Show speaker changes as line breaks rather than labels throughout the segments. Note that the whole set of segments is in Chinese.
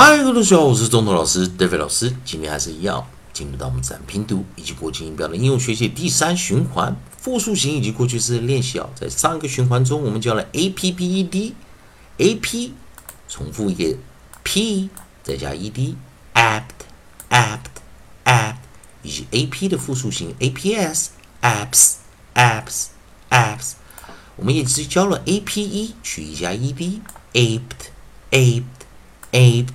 嗨，各位同学好，我是中头老师 David 老师。今天还是一样，进入到我们自然拼读以及国际音标的应用学习第三循环，复数型以及过去式的练习啊。在上一个循环中，我们教了 a p p e d a p，重复一个 p，再加 e d，apt apt apt，以及 a p 的复数型 a p s apps apps apps。我们也只教了 a p e 取一加 e d，aped aped。aped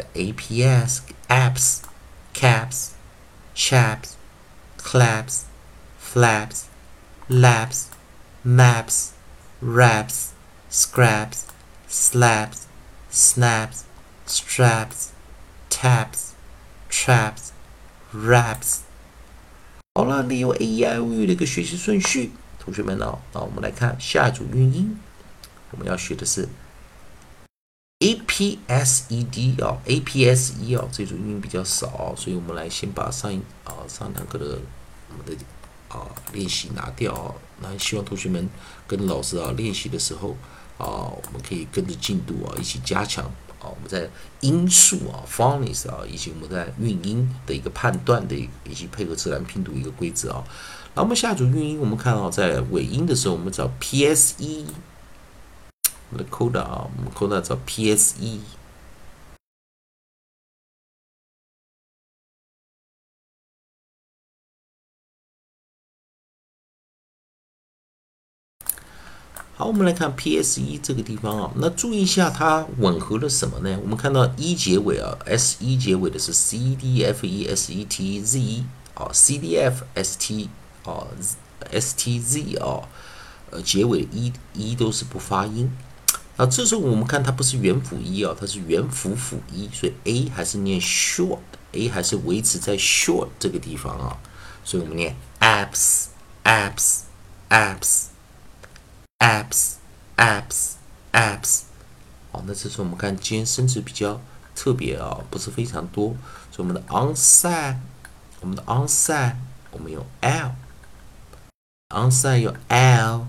wrapped, the APS, apps, caps, chaps, claps, flaps, laps, maps, wraps, scraps, slaps, snaps, straps, taps, traps, wraps。好了，利用 A E I O U 的一个学习顺序，同学们呢，那我们来看下一组韵音，我们要学的是 a p s e d 啊，a p s e 啊，这组音比较少，所以我们来先把上一啊上堂课的我们的啊练习拿掉啊。那希望同学们跟老师啊练习的时候啊，我们可以跟着进度啊一起加强啊。我们在音素啊 phonics 啊，以及我们在韵音的一个判断的，以及配合自然拼读一个规则啊。那我们下组韵音，我们看到在尾音的时候，我们找 p s e。我们的 coda 啊，我们 coda 叫 PSE。好，我们来看 PSE 这个地方啊，那注意一下它吻合了什么呢？我们看到一结尾啊，S 一结尾的是 C D F E S E T Z 啊，C D F S T 啊，S T Z 啊，呃，结尾一一都是不发音。这时候我们看它不是元辅一啊，它是元辅辅一，所以 a 还是念 short，a 还是维持在 short 这个地方啊，所以我们念 apps，apps，apps，apps，apps，apps。好，那这时候我们看今天生词比较特别啊，不是非常多，所以我们的 onside，我们的 onside，我们用 l，onside 用 l。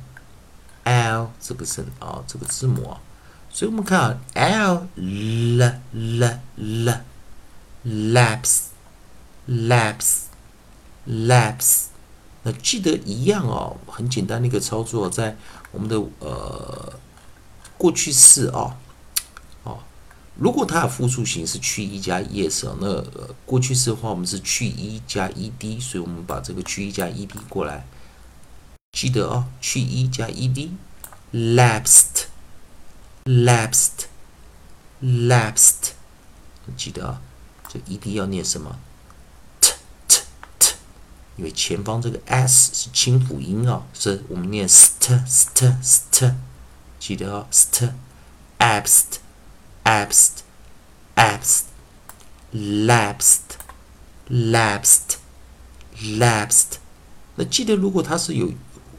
L 这个声啊，这个字母啊，所以我们看啊，l l l l laps laps laps，那记得一样哦，很简单的一个操作，在我们的呃过去式啊，哦，如果它的复数形式去一加 es，那过去式的话，我们是去一加 ed，所以我们把这个去一加 ed 过来。记得哦，去一加 ed，lapsed，lapsed，lapsed。记得啊，这 ed 要念什么？t t t，因为前方这个 s 是清辅音啊，所以我们念 st st st。记得啊，st，absed，absed，lapsed，lapsed，lapsed。那记得，如果它是有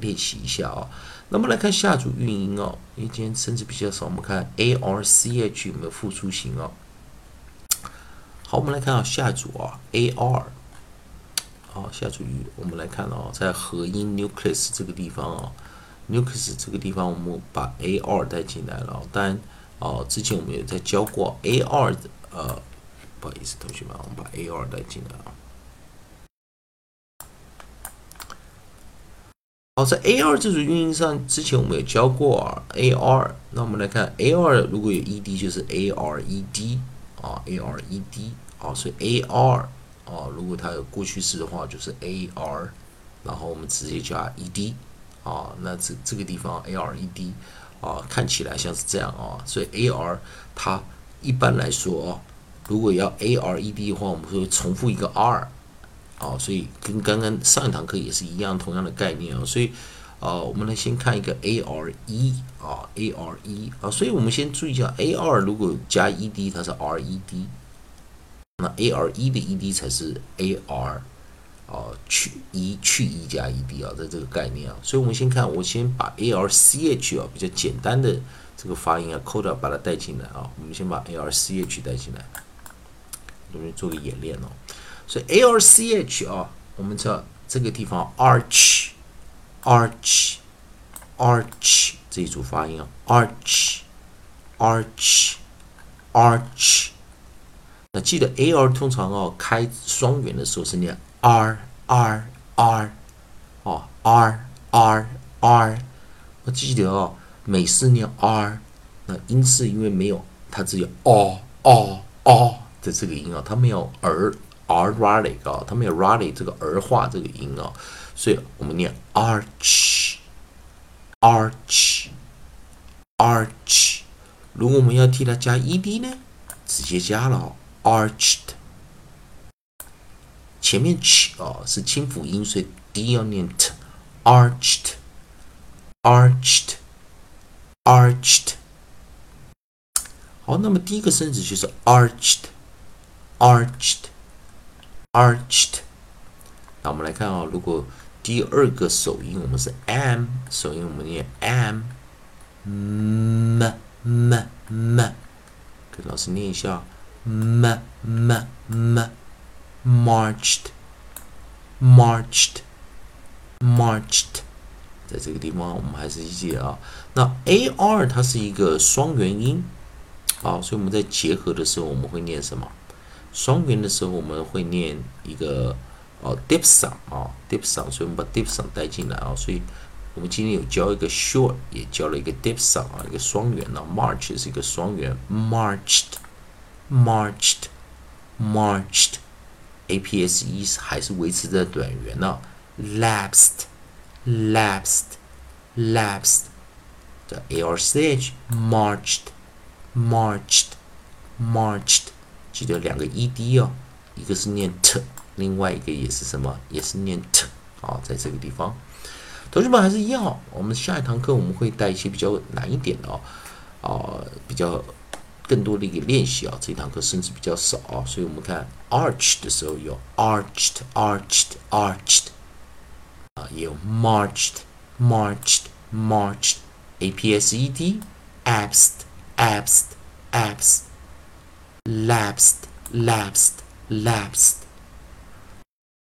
练习一下哦。那么来看下组韵音哦，因为今天生词比较少，我们看 a r c h 有没有复数型哦？好，我们来看啊，下组啊 a r，好，下组语我们来看哦，在合音 nucleus 这个地方啊，nucleus 这个地方我们把 a r 带进来了，当然哦，之前我们有在教过 a r 的呃，不好意思，同学们，我们把 a r 带进来啊。好，在 a r 这组运营上，之前我们有教过 a r。那我们来看 a r 如果有 e d 就是 a r e d 啊，a r e d 啊，所以 a r 啊，如果它有过去式的话，就是 AR，然后我们直接加 ED 啊，那这这个地方 ARED 啊，看起来像是这样啊，所以 AR 它一般来说啊，如果要 ARED 的话，我们会重复一个 R 啊，所以跟刚刚上一堂课也是一样，同样的概念啊，所以。啊，我们来先看一个 A R E 啊，A R E 啊，所以我们先注意一下，A R 如果加 E D，它是 R E D，那 A R E 的 E D 才是 A R 啊，去 E 去 E 加 E D 啊，在这个概念啊，所以我们先看，我先把 A R C H 啊比较简单的这个发音啊，Coda 把它带进来啊，我们先把 A R C H 带进来，我们做个演练哦，所以 A R C H 啊，我们知道这个地方 Arch。arch，arch 这一组发音啊，arch，arch，arch。那记得 a r 通常哦开双元的时候是念 r r r，哦 r r r。我记得哦，美式念 r，那英式因为没有它只有 o o o 的这个音啊，它没有儿 r r 的啊，它没有 rally 这个儿化这个音啊。所以我们念 arch，arch，arch。如果我们要替它加 ed 呢，直接加了 arched。前面 ch 哦是清辅音，所以 d 要念 t，arched，arched，arched。好，那么第一个声子就是 arched，arched arched，。那我们来看啊，如果第二个首音我们是 m，首音我们念 m，m m m，跟老师念一下 m m m，marched，marched，marched，在这个地方我们还是记啊，那 a r 它是一个双元音，好，所以我们在结合的时候我们会念什么？双元的时候我们会念一个。哦，Dipsong 啊，Dipsong 所以我们把 Dipsong 带进来啊，所以我们今天有教一个 short，也教了一个 Dipsong 啊，一个双元呢，march 是一个双元，marched，marched，marched，APSE 还是维持在短元呢，lapsed，lapsed，lapsed 的 ARCH，marched，marched，marched，记得两个 ED 哦，一个是念 t。另外一个也是什么？也是念 t 啊，在这个地方，同学们还是一样。我们下一堂课我们会带一些比较难一点的哦，啊，比较更多的一个练习啊。这一堂课甚至比较少啊，所以我们看 arch 的时候有 arched，arched，arched，啊，也有 marched marched marched，APS ED，abs，abs，abs lapsed, lapsed, lapsed。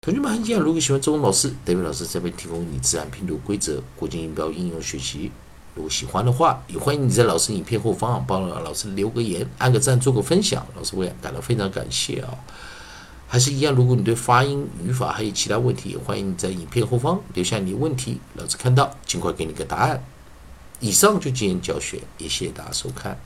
同学们，很简单。如果喜欢中文老师，代表老师这边提供你自然拼读规则、国际音标应用学习。如果喜欢的话，也欢迎你在老师影片后方帮老师留个言、按个赞、做个分享，老师会感到非常感谢啊。还是一样，如果你对发音、语法还有其他问题，也欢迎你在影片后方留下你的问题，老师看到尽快给你个答案。以上就今天教学，也谢谢大家收看。